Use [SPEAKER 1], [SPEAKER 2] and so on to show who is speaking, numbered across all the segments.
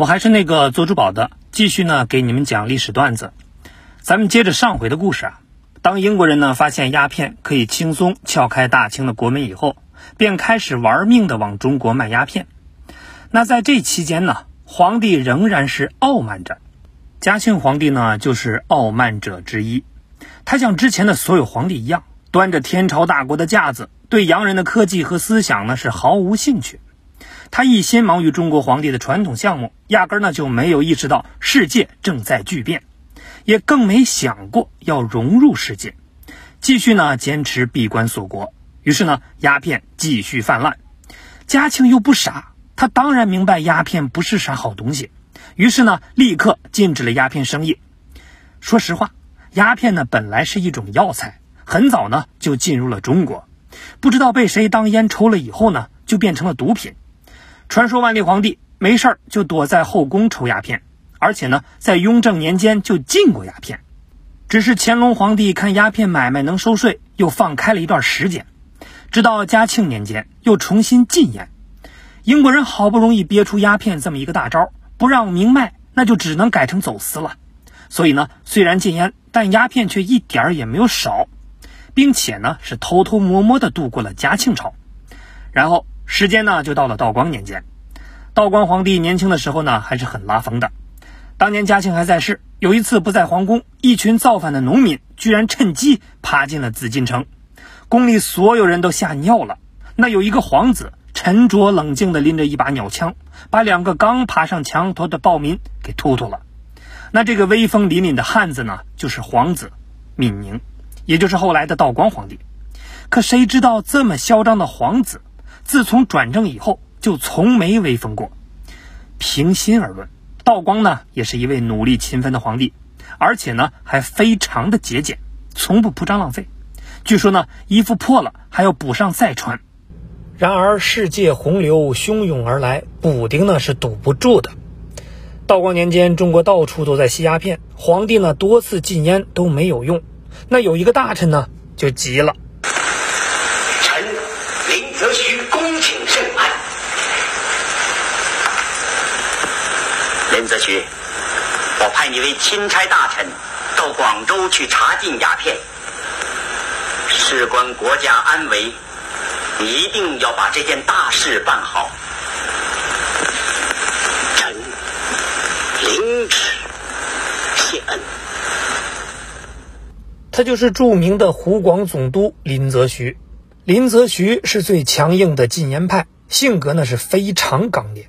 [SPEAKER 1] 我还是那个做珠宝的，继续呢给你们讲历史段子。咱们接着上回的故事啊，当英国人呢发现鸦片可以轻松撬开大清的国门以后，便开始玩命的往中国卖鸦片。那在这期间呢，皇帝仍然是傲慢着。嘉庆皇帝呢就是傲慢者之一，他像之前的所有皇帝一样，端着天朝大国的架子，对洋人的科技和思想呢是毫无兴趣。他一心忙于中国皇帝的传统项目，压根儿呢就没有意识到世界正在巨变，也更没想过要融入世界，继续呢坚持闭关锁国。于是呢，鸦片继续泛滥。嘉庆又不傻，他当然明白鸦片不是啥好东西，于是呢，立刻禁止了鸦片生意。说实话，鸦片呢本来是一种药材，很早呢就进入了中国，不知道被谁当烟抽了以后呢，就变成了毒品。传说万历皇帝没事儿就躲在后宫抽鸦片，而且呢，在雍正年间就禁过鸦片。只是乾隆皇帝看鸦片买卖能收税，又放开了一段时间。直到嘉庆年间又重新禁烟。英国人好不容易憋出鸦片这么一个大招，不让明卖，那就只能改成走私了。所以呢，虽然禁烟，但鸦片却一点儿也没有少，并且呢，是偷偷摸摸的度过了嘉庆朝。然后。时间呢，就到了道光年间。道光皇帝年轻的时候呢，还是很拉风的。当年嘉庆还在世，有一次不在皇宫，一群造反的农民居然趁机爬进了紫禁城，宫里所有人都吓尿了。那有一个皇子沉着冷静地拎着一把鸟枪，把两个刚爬上墙头的暴民给突突了。那这个威风凛凛的汉子呢，就是皇子敏宁，也就是后来的道光皇帝。可谁知道这么嚣张的皇子？自从转正以后，就从没威风过。平心而论，道光呢也是一位努力勤奋的皇帝，而且呢还非常的节俭，从不铺张浪费。据说呢，衣服破了还要补上再穿。然而世界洪流汹涌而来，补丁呢是堵不住的。道光年间，中国到处都在吸鸦片，皇帝呢多次禁烟都没有用。那有一个大臣呢就急了。
[SPEAKER 2] 臣林则徐，林则徐我派你为钦差大臣，到广州去查禁鸦片，事关国家安危，你一定要把这件大事办好。
[SPEAKER 3] 臣领旨谢恩。
[SPEAKER 1] 他就是著名的湖广总督林则徐。林则徐是最强硬的禁烟派，性格呢是非常刚烈。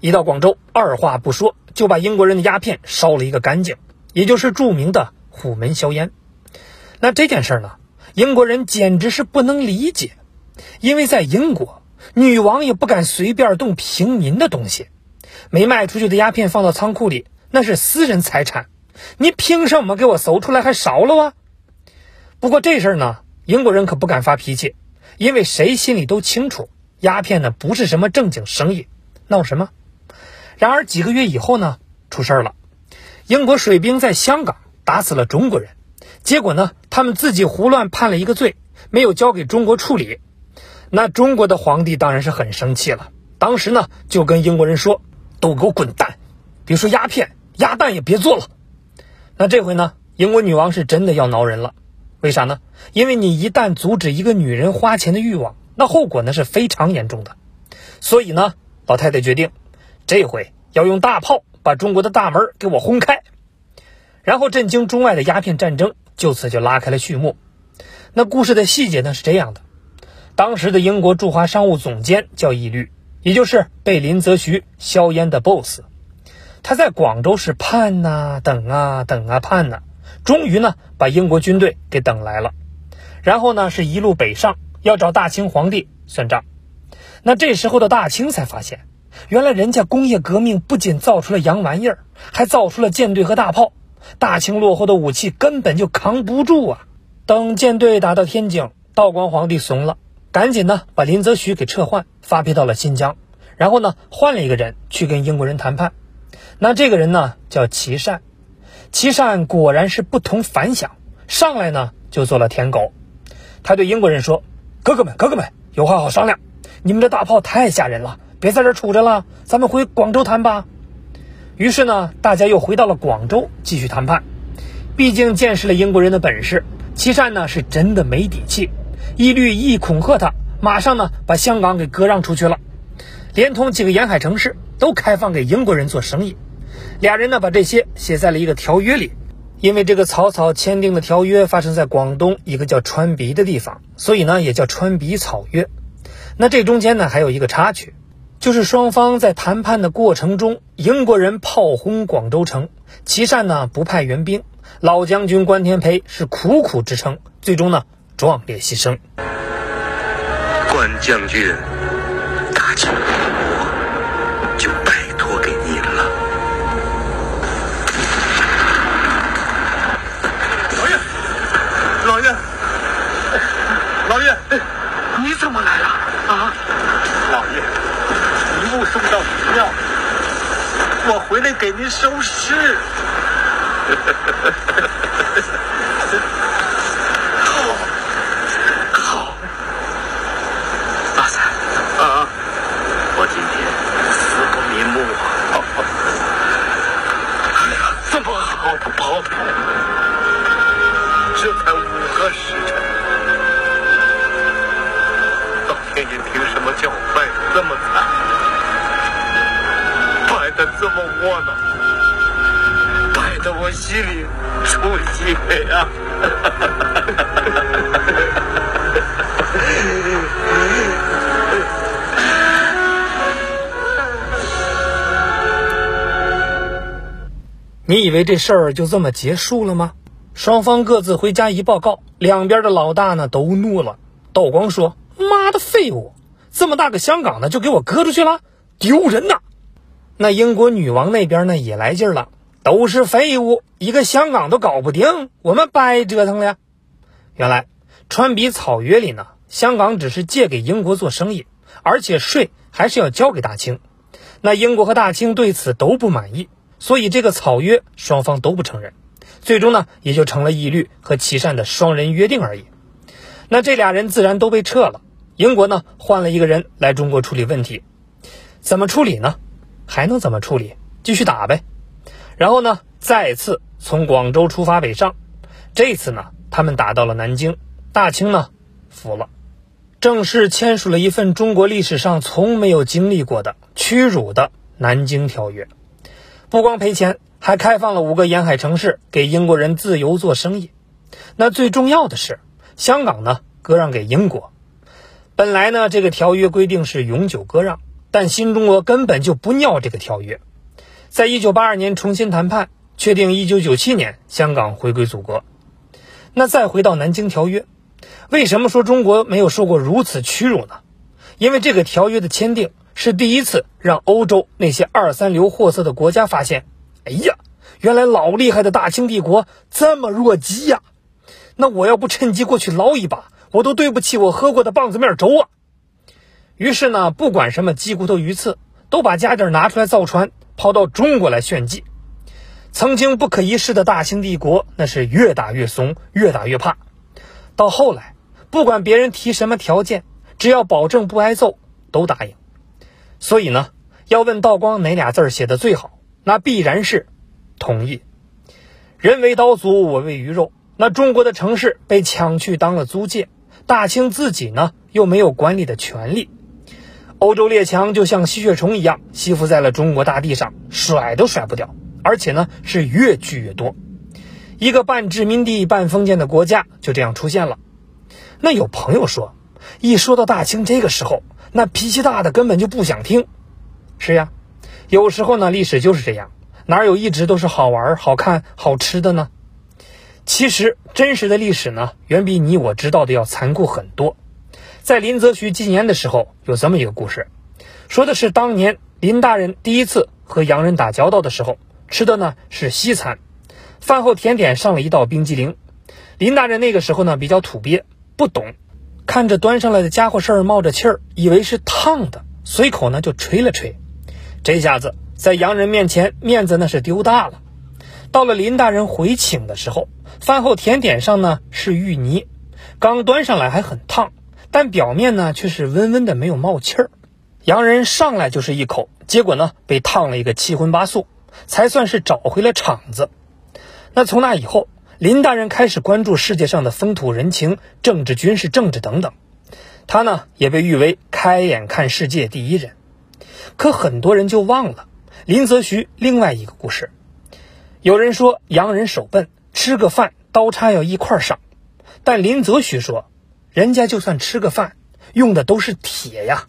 [SPEAKER 1] 一到广州，二话不说就把英国人的鸦片烧了一个干净，也就是著名的虎门销烟。那这件事儿呢，英国人简直是不能理解，因为在英国，女王也不敢随便动平民的东西，没卖出去的鸦片放到仓库里，那是私人财产，你凭什么给我搜出来还烧了啊？不过这事儿呢，英国人可不敢发脾气，因为谁心里都清楚，鸦片呢不是什么正经生意，闹什么？然而几个月以后呢，出事儿了。英国水兵在香港打死了中国人，结果呢，他们自己胡乱判了一个罪，没有交给中国处理。那中国的皇帝当然是很生气了，当时呢就跟英国人说：“都给我滚蛋！别说鸦片，鸭蛋也别做了。”那这回呢，英国女王是真的要挠人了。为啥呢？因为你一旦阻止一个女人花钱的欲望，那后果呢是非常严重的。所以呢，老太太决定。这回要用大炮把中国的大门给我轰开，然后震惊中外的鸦片战争就此就拉开了序幕。那故事的细节呢是这样的：当时的英国驻华商务总监叫义律，也就是被林则徐硝烟的 boss。他在广州是盼呐等啊等啊盼呐，终于呢把英国军队给等来了。然后呢是一路北上，要找大清皇帝算账。那这时候的大清才发现。原来人家工业革命不仅造出了洋玩意儿，还造出了舰队和大炮。大清落后的武器根本就扛不住啊！等舰队打到天津，道光皇帝怂了，赶紧呢把林则徐给撤换，发配到了新疆。然后呢换了一个人去跟英国人谈判。那这个人呢叫琦善，琦善果然是不同凡响，上来呢就做了舔狗。他对英国人说：“哥哥们，哥哥们，有话好商量。你们这大炮太吓人了。”别在这杵着了，咱们回广州谈吧。于是呢，大家又回到了广州继续谈判。毕竟见识了英国人的本事，琦善呢是真的没底气。一律一恐吓他，马上呢把香港给割让出去了，连同几个沿海城市都开放给英国人做生意。俩人呢把这些写在了一个条约里。因为这个草草签订的条约发生在广东一个叫川鼻的地方，所以呢也叫川鼻草约。那这中间呢还有一个插曲，就是双方在谈判的过程中，英国人炮轰广州城，琦善呢不派援兵，老将军关天培是苦苦支撑，最终呢壮烈牺牲。
[SPEAKER 4] 关将军，
[SPEAKER 5] 回来给您收尸。这么窝囊，败得我心里出血呀、
[SPEAKER 1] 你以为这事儿就这么结束了吗？双方各自回家一报告，两边的老大呢都怒了。道光说：“妈的废物，这么大个香港呢就给我割出去了，丢人呐！”那英国女王那边呢也来劲了，都是废物，一个香港都搞不定，我们白折腾了。原来川比草约里呢，香港只是借给英国做生意，而且税还是要交给大清。那英国和大清对此都不满意。所以这个草约双方都不承认，最终呢也就成了义律和琦善的双人约定而已。那这俩人自然都被撤了。英国呢换了一个人来中国处理问题，怎么处理呢？还能怎么处理？继续打呗。然后呢再次从广州出发北上，这次呢他们打到了南京，大清呢服了，正式签署了一份中国历史上从没有经历过的屈辱的南京条约。不光赔钱，还开放了五个沿海城市给英国人自由做生意。那最重要的是，香港呢割让给英国。本来呢这个条约规定是永久割让，但新中国根本就不尿这个条约。在一九八二年重新谈判，确定一九九七年香港回归祖国。那再回到南京条约，为什么说中国没有受过如此屈辱呢？因为这个条约的签订。是第一次让欧洲那些二三流货色的国家发现，哎呀，原来老厉害的大清帝国这么弱鸡呀！那我要不趁机过去捞一把，我都对不起我喝过的棒子面粥啊！于是呢，不管什么鸡骨头鱼刺，都把家底拿出来造船，跑到中国来炫技。曾经不可一世的大清帝国，那是越打越怂，越打越怕。到后来，不管别人提什么条件，只要保证不挨揍，都答应。所以呢，要问道光哪俩字写的最好，那必然是同意。人为刀俎，我为鱼肉。那中国的城市被抢去当了租界，大清自己呢又没有管理的权利。欧洲列强就像吸血虫一样吸附在了中国大地上，甩都甩不掉，而且呢是越聚越多。一个半殖民地半封建的国家就这样出现了。那有朋友说，一说到大清这个时候。那脾气大的根本就不想听，是呀，有时候呢，历史就是这样，哪有一直都是好玩、好看、好吃的呢？其实真实的历史呢，远比你我知道的要残酷很多。在林则徐禁烟的时候，有这么一个故事，说的是当年林大人第一次和洋人打交道的时候，吃的呢是西餐，饭后甜点上了一道冰激凌，林大人那个时候呢比较土鳖，不懂。看着端上来的家伙事儿冒着气儿，以为是烫的，随口呢就吹了吹。这下子在洋人面前面子那是丢大了。到了林大人回请的时候，饭后甜点上呢是芋泥，刚端上来还很烫，但表面呢却是温温的，没有冒气儿。洋人上来就是一口，结果呢被烫了一个七荤八素，才算是找回了场子。那从那以后，林大人开始关注世界上的风土人情、政治、军事、政治等等。他呢也被誉为开眼看世界第一人。可很多人就忘了林则徐另外一个故事。有人说洋人手笨，吃个饭刀叉要一块上，但林则徐说，人家就算吃个饭，用的都是铁呀。